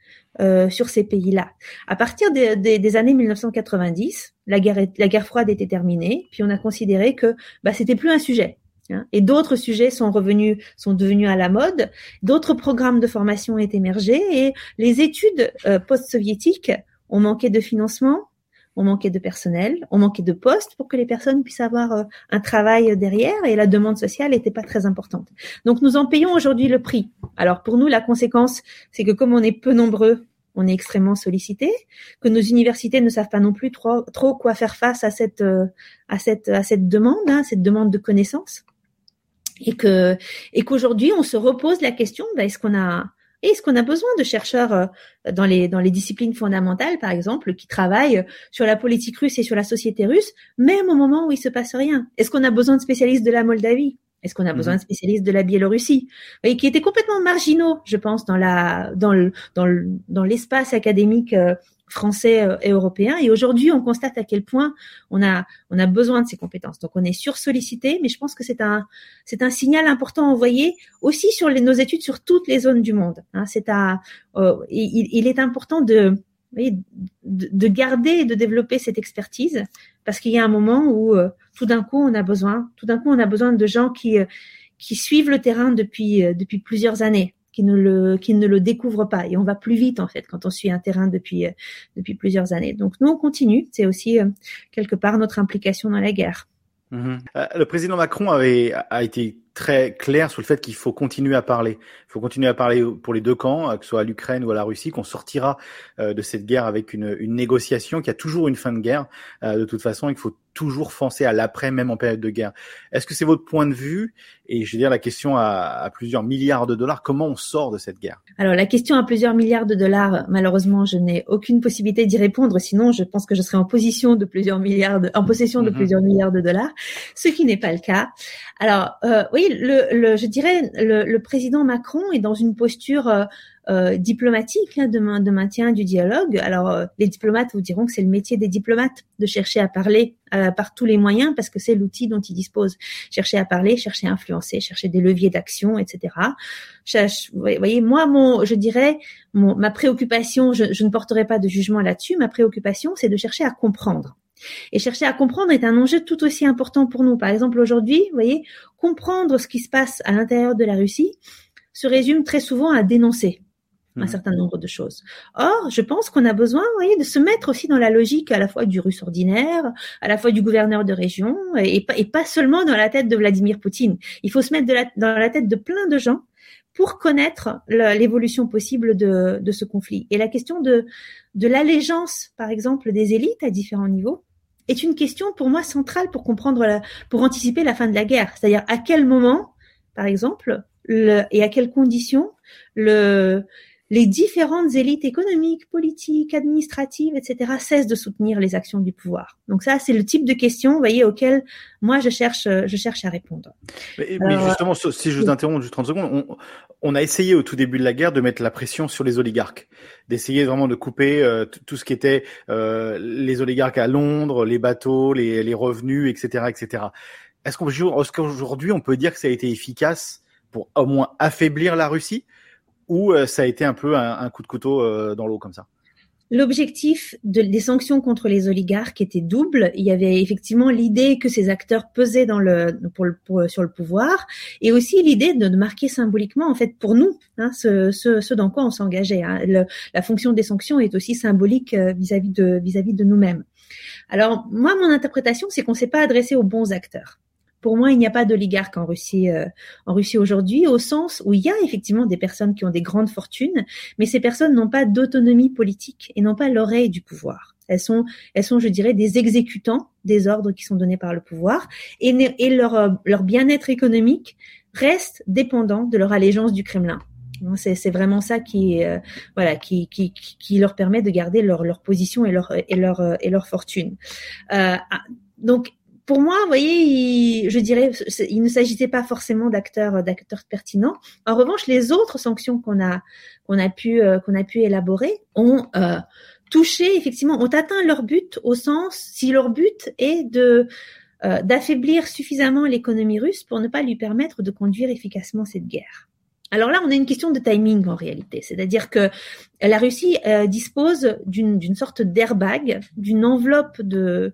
euh, sur ces pays-là. À partir des, années 1990, la guerre, la guerre froide était terminée, puis on a considéré que bah, c'était plus un sujet. Hein. Et d'autres sujets sont revenus, sont devenus à la mode. D'autres programmes de formation ont émergé et les études euh, post-soviétiques ont manqué de financement, ont manqué de personnel, ont manqué de postes pour que les personnes puissent avoir euh, un travail derrière et la demande sociale n'était pas très importante. Donc nous en payons aujourd'hui le prix. Alors pour nous, la conséquence, c'est que comme on est peu nombreux, on est extrêmement sollicité, que nos universités ne savent pas non plus trop, trop quoi faire face à cette, euh, à cette, à cette demande, hein, cette demande de connaissances et que et qu'aujourd'hui on se repose la question bah, est-ce qu'on a est-ce qu'on a besoin de chercheurs euh, dans les dans les disciplines fondamentales par exemple qui travaillent sur la politique russe et sur la société russe même au moment où il se passe rien? Est-ce qu'on a besoin de spécialistes de la Moldavie? Est-ce qu'on a besoin mhm. de spécialistes de la Biélorussie? Et qui étaient complètement marginaux je pense dans la dans le dans le, dans l'espace académique euh, français euh, et européens. Et aujourd'hui, on constate à quel point on a on a besoin de ces compétences. Donc, on est sursollicité, mais je pense que c'est un c'est un signal important envoyé aussi sur les, nos études sur toutes les zones du monde. Hein. c'est à euh, il, il, est important de, de garder et de développer cette expertise parce qu'il y a un moment où euh, tout d'un coup on a besoin tout d'un coup on a besoin de gens qui qui suivent le terrain depuis depuis plusieurs années qui ne le qui ne le découvre pas et on va plus vite en fait quand on suit un terrain depuis euh, depuis plusieurs années. Donc nous on continue, c'est aussi euh, quelque part notre implication dans la guerre. Mm-hmm. Euh, le président Macron avait a été très clair sur le fait qu'il faut continuer à parler. Il faut continuer à parler pour les deux camps, que ce soit à l'Ukraine ou à la Russie, qu'on sortira de cette guerre avec une, une négociation, qui a toujours une fin de guerre. de toute façon, il faut toujours penser à l'après, même en période de guerre. Est-ce que c'est votre point de vue? Et je veux dire la question à, plusieurs milliards de dollars, comment on sort de cette guerre? Alors la question à plusieurs milliards de dollars, malheureusement, je n'ai aucune possibilité d'y répondre. Sinon, je pense que je serais en position de plusieurs milliards, en possession de mhm. plusieurs milliards de dollars, ce qui n'est pas le cas. Alors euh, oui, le, je dirais le, le, président Macron est dans une posture euh, diplomatique hein, de, maintien du dialogue. Alors, euh, les diplomates vous diront que c'est le métier des diplomates de chercher à parler euh, par tous les moyens parce que c'est l'outil dont ils disposent. Chercher à parler, chercher à influencer, chercher des leviers d'action, etc. vous voyez, moi, mon, je dirais, mon, ma préoccupation, je, je ne porterai pas de jugement là-dessus. Ma préoccupation, c'est de chercher à comprendre. Et chercher à comprendre est un enjeu tout aussi important pour nous. Par exemple, aujourd'hui, vous voyez, comprendre ce qui se passe à l'intérieur de la Russie se résume très souvent à dénoncer un mhm. certain nombre de choses. Or, je pense qu'on a besoin, vous voyez, de se mettre aussi dans la logique à la fois du russe ordinaire, à la fois du gouverneur de région, et, et pas seulement dans la tête de Vladimir Poutine. Il faut se mettre de la, dans la tête de plein de gens pour connaître l'évolution possible de, de, ce conflit. Et la question de, de l'allégeance, par exemple, des élites à différents niveaux, est une question pour moi centrale pour comprendre, la, pour anticiper la fin de la guerre. C'est-à-dire à quel moment, par exemple, le, et à quelles conditions le, les différentes élites économiques, politiques, administratives, etc., cessent de soutenir les actions du pouvoir. Donc ça, c'est le type de question, vous voyez, auquel moi je cherche, je cherche à répondre. Mais, justement, si je vous interromps juste 30 secondes, on, on, a essayé au tout début de la guerre de mettre la pression sur les oligarques, d'essayer vraiment de couper euh, tout ce qui était euh, les oligarques à Londres, les bateaux, les, les revenus, etc., etc. Est-ce qu'aujourd'hui on peut dire que ça a été efficace pour au moins affaiblir la Russie? Ou euh, ça a été un peu un, coup de couteau euh, dans l'eau comme ça? L'objectif de, des sanctions contre les oligarques était double. Il y avait effectivement l'idée que ces acteurs pesaient dans le, pour le pour, sur le pouvoir, et aussi l'idée de, marquer symboliquement, en fait, pour nous, hein, ce, ce, ce, dans quoi on s'engageait. Hein. la fonction des sanctions est aussi symbolique euh, vis-à-vis de de nous-mêmes. Alors moi, mon interprétation, c'est qu'on s'est pas adressé aux bons acteurs. Pour moi, il n'y a pas d'oligarque en Russie, euh, en Russie aujourd'hui, au sens où il y a effectivement des personnes qui ont des grandes fortunes, mais ces personnes n'ont pas d'autonomie politique et n'ont pas l'oreille du pouvoir. Elles sont, elles sont, je dirais, des exécutants des ordres qui sont donnés par le pouvoir et, et leur, euh, leur bien-être économique reste dépendant de leur allégeance du Kremlin. C'est vraiment ça qui, euh, voilà, qui, qui, qui, leur permet de garder leur, leur position et leur, et leur, et leur fortune. Euh, donc, pour moi, vous voyez, je dirais, il ne s'agissait pas forcément d'acteurs d'acteurs pertinents. En revanche, les autres sanctions qu'on a qu'on a pu qu'on a pu élaborer ont touché effectivement, ont atteint leur but au sens si leur but est de euh, d'affaiblir suffisamment l'économie russe pour ne pas lui permettre de conduire efficacement cette guerre. Alors là, on a une question de timing en réalité, c'est-à-dire que la Russie euh, dispose d'une sorte d'airbag, d'une enveloppe de,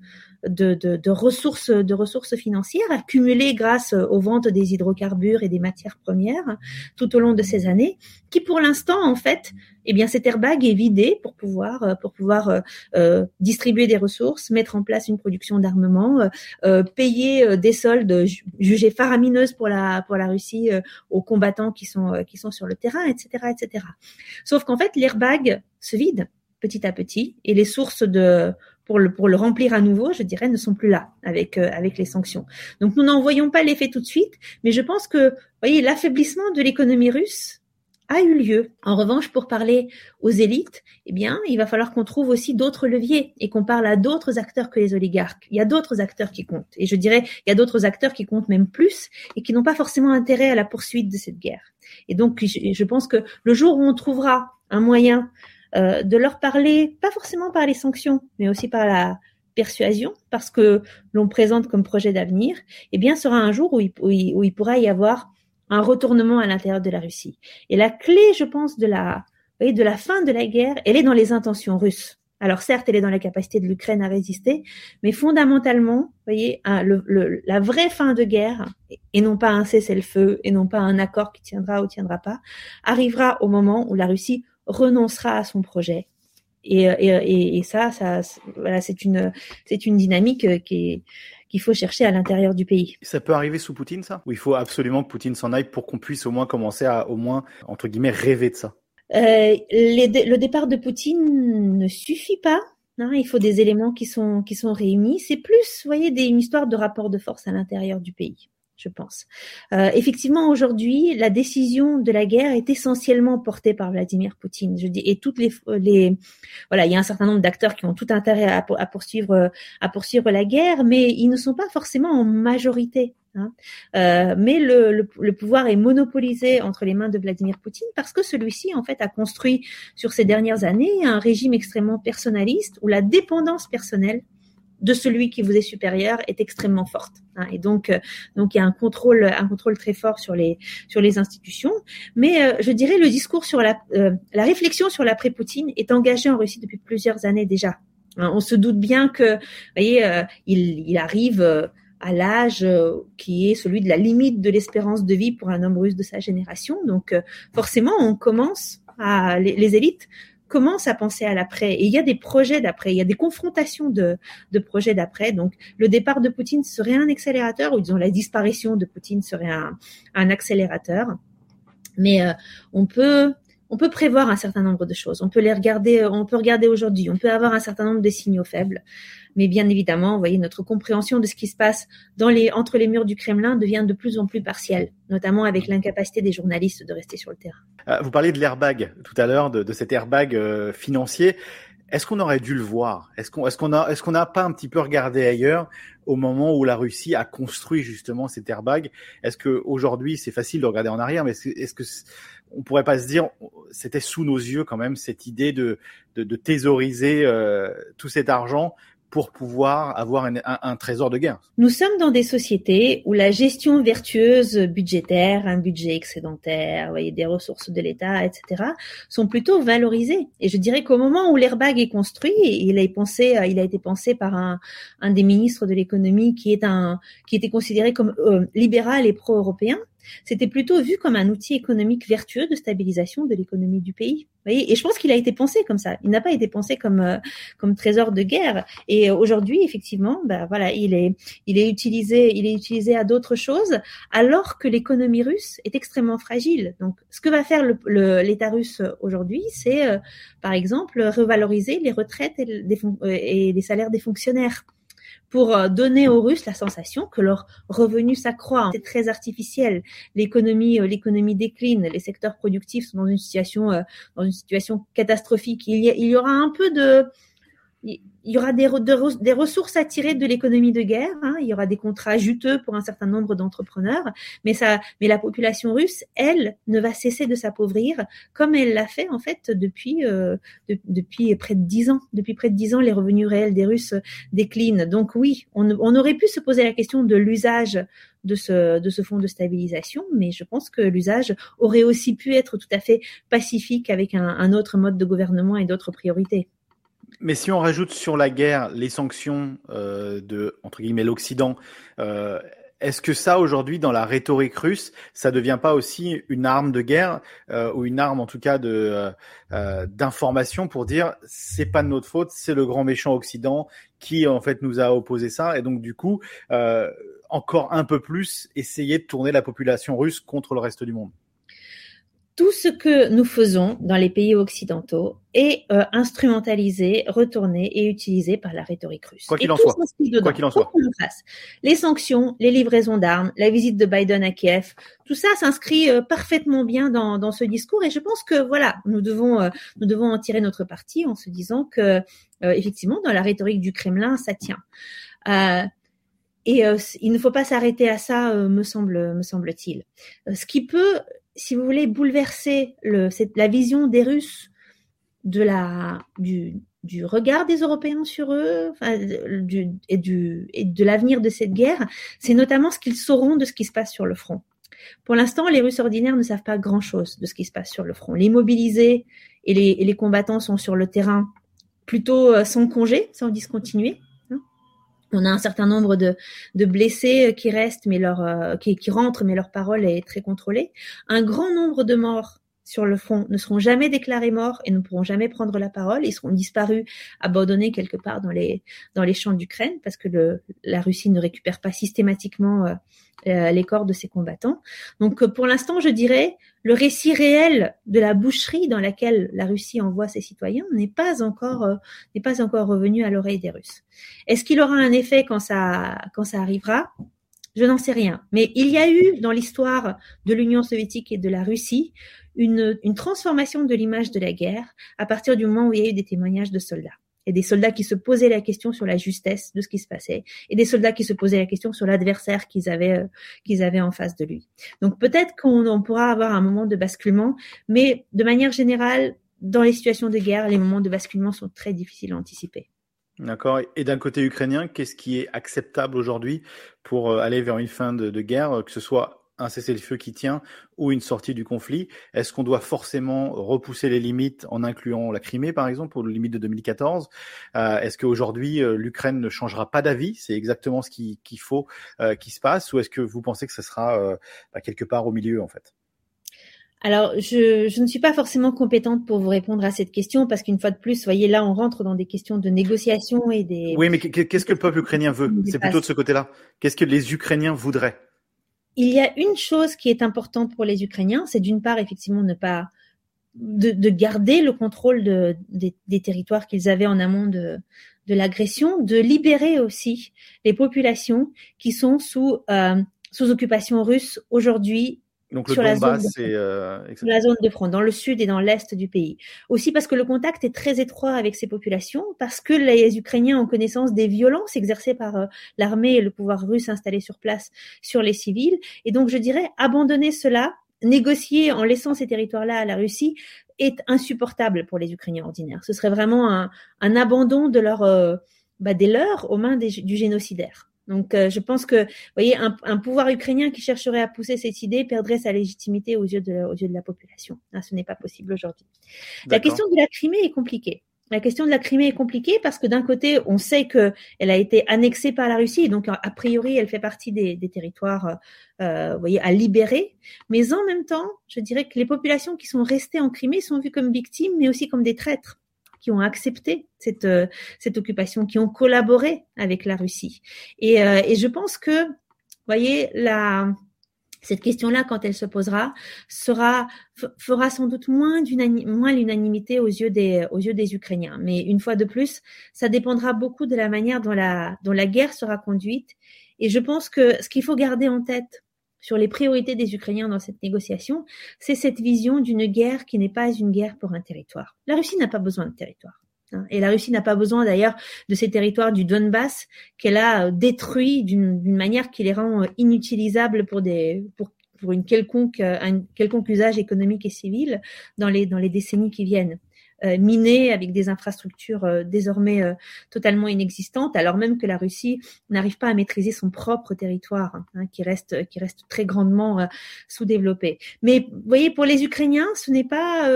de, de, de, ressources, de ressources financières accumulées grâce aux ventes des hydrocarbures et des matières premières tout au long de ces années, qui pour l'instant en fait, eh bien cet airbag est vidé pour pouvoir euh, pour pouvoir euh, euh, distribuer des ressources, mettre en place une production d'armement, euh, payer des soldes jugées faramineuses pour la pour la Russie aux combattants qui sont qui sont sur le terrain, etc., etc. Sauf qu'en fait l'airbag se vide petit à petit et les sources de pour le, pour le remplir à nouveau, je dirais, ne sont plus là avec, euh, avec les sanctions. Donc nous n'en voyons pas l'effet tout de suite, mais je pense que, voyez, l'affaiblissement de l'économie russe a eu lieu. En revanche, pour parler aux élites, eh bien, il va falloir qu'on trouve aussi d'autres leviers et qu'on parle à d'autres acteurs que les oligarques. Il y a d'autres acteurs qui comptent. Et je dirais, il y a d'autres acteurs qui comptent même plus et qui n'ont pas forcément intérêt à la poursuite de cette guerre. Et donc, je pense que le jour où on trouvera un moyen euh, de leur parler, pas forcément par les sanctions, mais aussi par la persuasion, parce que l'on présente comme projet d'avenir, eh bien, sera un jour où il, où, il, pourra y avoir un retournement à l'intérieur de la Russie. Et la clé, je pense, de la, voyez, de la fin de la guerre, elle est dans les intentions russes. Alors certes, elle est dans la capacité de l'Ukraine à résister, mais fondamentalement, voyez, le, la vraie fin de guerre, et non pas un cessez-le-feu, et non pas un accord qui tiendra ou tiendra pas, arrivera au moment où la Russie renoncera à son projet. Et, et, et ça, ça, voilà, c'est une, c'est une dynamique qui qu'il faut chercher à l'intérieur du pays. Ça peut arriver sous Poutine, ça? Ou il faut absolument que Poutine s'en aille pour qu'on puisse au moins commencer à, au moins, entre guillemets, rêver de ça? Euh, Le départ de Poutine ne suffit pas. Hein, il faut des éléments qui sont, qui sont réunis. C'est plus, vous voyez, des, une histoire de rapport de force à l'intérieur du pays je pense. Euh, effectivement, aujourd'hui, la décision de la guerre est essentiellement portée par Vladimir Poutine. Je dis, et toutes les, les, voilà, il y a un certain nombre d'acteurs qui ont tout intérêt à, poursuivre, à poursuivre la guerre, mais ils ne sont pas forcément en majorité. Hein. Euh, mais le, le, le, pouvoir est monopolisé entre les mains de Vladimir Poutine parce que celui-ci, en fait, a construit sur ces dernières années un régime extrêmement personnaliste où la dépendance personnelle de celui qui vous est supérieur est extrêmement forte. Hein. et donc, euh, donc il y a un contrôle, un contrôle très fort sur les sur les institutions. Mais euh, je dirais le discours sur la euh, la réflexion sur l'après-Poutine est engagée en Russie depuis plusieurs années déjà. Hein, on se doute bien que, vous voyez, il, il arrive à l'âge qui est celui de la limite de l'espérance de vie pour un homme russe de sa génération. Donc, forcément, on commence à les élites commence à penser à l'après. Et il y a des projets d'après, il y a des confrontations de, de projets d'après. Donc, le départ de Poutine serait un accélérateur, ou disons la disparition de Poutine serait un, un accélérateur. Mais euh, on peut on peut prévoir un certain nombre de choses. On peut les regarder, on peut regarder aujourd'hui. On peut avoir un certain nombre de signaux faibles. Mais bien évidemment, vous voyez, notre compréhension de ce qui se passe dans les, entre les murs du Kremlin devient de plus en plus partielle, notamment avec l'incapacité des journalistes de rester sur le terrain. Euh, vous parliez de l'airbag tout à l'heure, de, de, cet airbag euh, financier. Est-ce qu'on aurait dû le voir? Est-ce qu'on est-ce a est-ce qu'on n'a pas un petit peu regardé ailleurs au moment où la Russie a construit justement cet airbag? Est-ce que aujourd'hui c'est facile de regarder en arrière, mais est-ce que on pourrait pas se dire, c'était sous nos yeux quand même cette idée de, de, de thésauriser euh, tout cet argent pour pouvoir avoir un, trésor de guerre. Nous sommes dans des sociétés où la gestion vertueuse budgétaire, un budget excédentaire, voyez, des ressources de l'État, etc., sont plutôt valorisées. Et je dirais qu'au moment où l'airbag est construit, il il a été pensé par un, des ministres de l'économie qui était considéré comme euh, libéral et pro-européen. C'était plutôt vu comme un outil économique vertueux de stabilisation de l'économie du pays. Vous voyez et je pense qu'il a été pensé comme ça. Il n'a pas été pensé comme euh, comme trésor de guerre. Et aujourd'hui, effectivement, bah voilà, il est il est utilisé il est utilisé à d'autres choses, alors que l'économie russe est extrêmement fragile. Donc, ce que va faire l'État russe aujourd'hui, c'est euh, par exemple revaloriser les retraites et, euh, et les salaires des fonctionnaires pour euh, donner aux Russes la sensation que leur revenu s'accroît. C'est très artificiel. L'économie, euh, l'économie décline. Les secteurs productifs sont dans une situation, euh, dans une situation catastrophique. Il y, il y aura un peu de il y aura des, ressources à tirer de l'économie de guerre. Hein. il y aura des contrats juteux pour un certain nombre d'entrepreneurs, mais ça, mais la population russe, elle, ne va cesser de s'appauvrir comme elle l'a fait en fait depuis euh, près de dix ans. Depuis près de dix ans, les revenus réels des Russes déclinent. Donc oui, on, aurait pu se poser la question de l'usage de ce, de ce fonds de stabilisation, mais je pense que l'usage aurait aussi pu être tout à fait pacifique avec un autre mode de gouvernement et d'autres priorités. Mais si on rajoute sur la guerre les sanctions euh, de entre guillemets l'Occident, euh, est-ce que ça aujourd'hui dans la rhétorique russe, ça devient pas aussi une arme de guerre euh, ou une arme en tout cas de d'information pour dire c'est pas de notre faute, c'est le grand méchant Occident qui en fait nous a opposé ça. Et donc du coup encore un peu plus essayer de tourner la population russe contre le reste du monde tout ce que nous faisons dans les pays occidentaux est euh, instrumentalisé, retourné et utilisé par la rhétorique russe. Quoi qu'il en, soit. Quoi qu'il en soit. Les sanctions, les livraisons d'armes, la visite de Biden à Kiev, tout ça s'inscrit euh, parfaitement bien dans, dans, ce discours et je pense que voilà, nous devons euh, nous devons en tirer notre parti en se disant que effectivement dans la rhétorique du Kremlin ça tient. et il ne faut pas s'arrêter à ça, me semble me semble-t-il. ce qui peut si vous voulez, bouleverser le, la vision des Russes de la, du, du regard des Européens sur eux enfin, du, et, du, et de l'avenir de cette guerre, c'est notamment ce qu'ils sauront de ce qui se passe sur le front. Pour l'instant, les Russes ordinaires ne savent pas grand-chose de ce qui se passe sur le front. Les mobilisés et les, et les combattants sont sur le terrain plutôt euh, sans congé, sans discontinuer. On a un certain nombre de, blessés euh, qui restent, mais leur euh, qui, qui, rentrent, mais leur parole est très contrôlée. Un grand nombre de morts sur le front ne seront jamais déclarés morts et ne pourront jamais prendre la parole. Ils seront disparus, abandonnés quelque part dans les dans les champs d'Ukraine parce que la Russie ne récupère pas systématiquement euh, les corps de ses combattants. Donc euh, pour l'instant, je dirais le récit réel de la boucherie dans laquelle la Russie envoie ses citoyens n'est pas encore n'est pas encore revenu à l'oreille des Russes. Est-ce qu'il aura un effet quand ça quand ça arrivera? Je n'en sais rien. Mais il y a eu dans l'histoire de l'Union soviétique et de la Russie une, une transformation de l'image de la guerre à partir du moment où il y a eu des témoignages de soldats et des soldats qui se posaient la question sur la justesse de ce qui se passait et des soldats qui se posaient la question sur l'adversaire qu'ils avaient euh, en face de lui. Donc peut-être qu'on pourra avoir un moment de basculement, mais de manière générale, dans les situations de guerre, les moments de basculement sont très difficiles à anticiper. D'accord. Et d'un côté ukrainien, qu'est-ce qui est acceptable aujourd'hui pour euh, aller vers une fin de, de guerre, que ce soit un cessez-le-feu qui tient ou une sortie du conflit Est-ce qu'on doit forcément repousser les limites en incluant la Crimée, par exemple, aux limites de 2014 euh, Est-ce qu'aujourd'hui, euh, l'Ukraine ne changera pas d'avis? C'est exactement ce qu'il faut euh, qu'il se passe Ou est-ce que vous pensez que ce sera euh, bah, quelque part au milieu, en fait? Alors, je, je, ne suis pas forcément compétente pour vous répondre à cette question parce qu'une fois de plus, voyez, là, on rentre dans des questions de négociation et des. Oui, mais qu'est-ce que le peuple ukrainien veut? C'est plutôt de ce côté-là. Qu'est-ce que les Ukrainiens voudraient? Il y a une chose qui est importante pour les Ukrainiens, c'est d'une part effectivement ne pas de, de garder le contrôle de, des territoires qu'ils avaient en amont de, de l'agression, de libérer aussi les populations qui sont sous euh, sous occupation russe aujourd'hui donc le sur la, zone de euh, la zone de front, dans le sud et dans l'est du pays. Aussi parce que le contact est très étroit avec ces populations, parce que les Ukrainiens ont connaissance des violences exercées par euh, l'armée et le pouvoir russe installé sur place sur les civils. Et donc je dirais abandonner cela, négocier en laissant ces territoires-là à la Russie est insupportable pour les Ukrainiens ordinaires. Ce serait vraiment un, un abandon de leur, euh, bah, des leurs aux mains des, du génocidaire. Donc, euh, je pense que, vous voyez, un, un, pouvoir ukrainien qui chercherait à pousser cette idée perdrait sa légitimité aux yeux de, aux yeux de la population. Ah, ce n'est pas possible aujourd'hui. La question de la Crimée est compliquée. La question de la Crimée est compliquée parce que d'un côté, on sait que elle a été annexée par la Russie, donc a priori, elle fait partie des, des territoires, euh, vous voyez, à libérer. Mais en même temps, je dirais que les populations qui sont restées en Crimée sont vues comme victimes, mais aussi comme des traîtres qui ont accepté cette, euh, cette occupation, qui ont collaboré avec la Russie. Et, euh, et je pense que, voyez, la, cette question-là, quand elle se posera, sera fera sans doute moins moins l'unanimité aux yeux des aux yeux des Ukrainiens. Mais une fois de plus, ça dépendra beaucoup de la manière dont la dont la guerre sera conduite. Et je pense que ce qu'il faut garder en tête sur les priorités des Ukrainiens dans cette négociation, c'est cette vision d'une guerre qui n'est pas une guerre pour un territoire. La Russie n'a pas besoin de territoire. Hein. Et la Russie n'a pas besoin d'ailleurs de ces territoires du Donbass qu'elle a détruits d'une manière qui les rend inutilisables pour une quelconque un quelconque usage économique et civil dans les décennies qui viennent. Euh, minés avec des infrastructures euh, désormais euh, totalement inexistantes, alors même que la Russie n'arrive pas à maîtriser son propre territoire, hein, qui reste qui reste très grandement sous-développé. Mais vous voyez, pour les Ukrainiens, ce n'est pas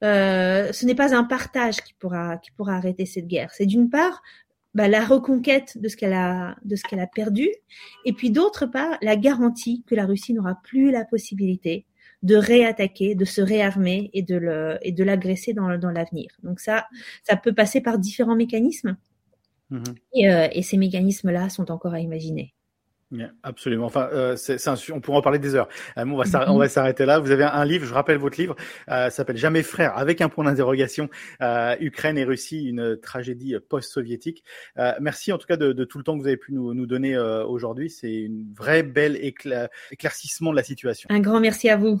ce n'est pas un partage qui pourra qui pourra arrêter cette guerre. C'est d'une part bah, la reconquête de ce qu'elle a de ce qu'elle a perdu, et puis d'autre part la garantie que la Russie n'aura plus la possibilité de réattaquer, de se réarmer et de le et de l'agresser dans, dans l'avenir. Donc ça, ça peut passer par différents mécanismes. Mhm. Et, euh, et, ces mécanismes-là sont encore à imaginer. absolument. Enfin, euh, c'est, on pourra en parler des heures. Euh, on, va on va s'arrêter là. Vous avez un, livre, je rappelle votre livre, euh, s'appelle Jamais frère, avec un point d'interrogation. Ukraine et Russie, une tragédie post-soviétique. Merci en tout cas de, de, tout le temps que vous avez pu nous, nous donner aujourd'hui. C'est une vraie belle éclaircissement de la situation. Un grand merci à vous.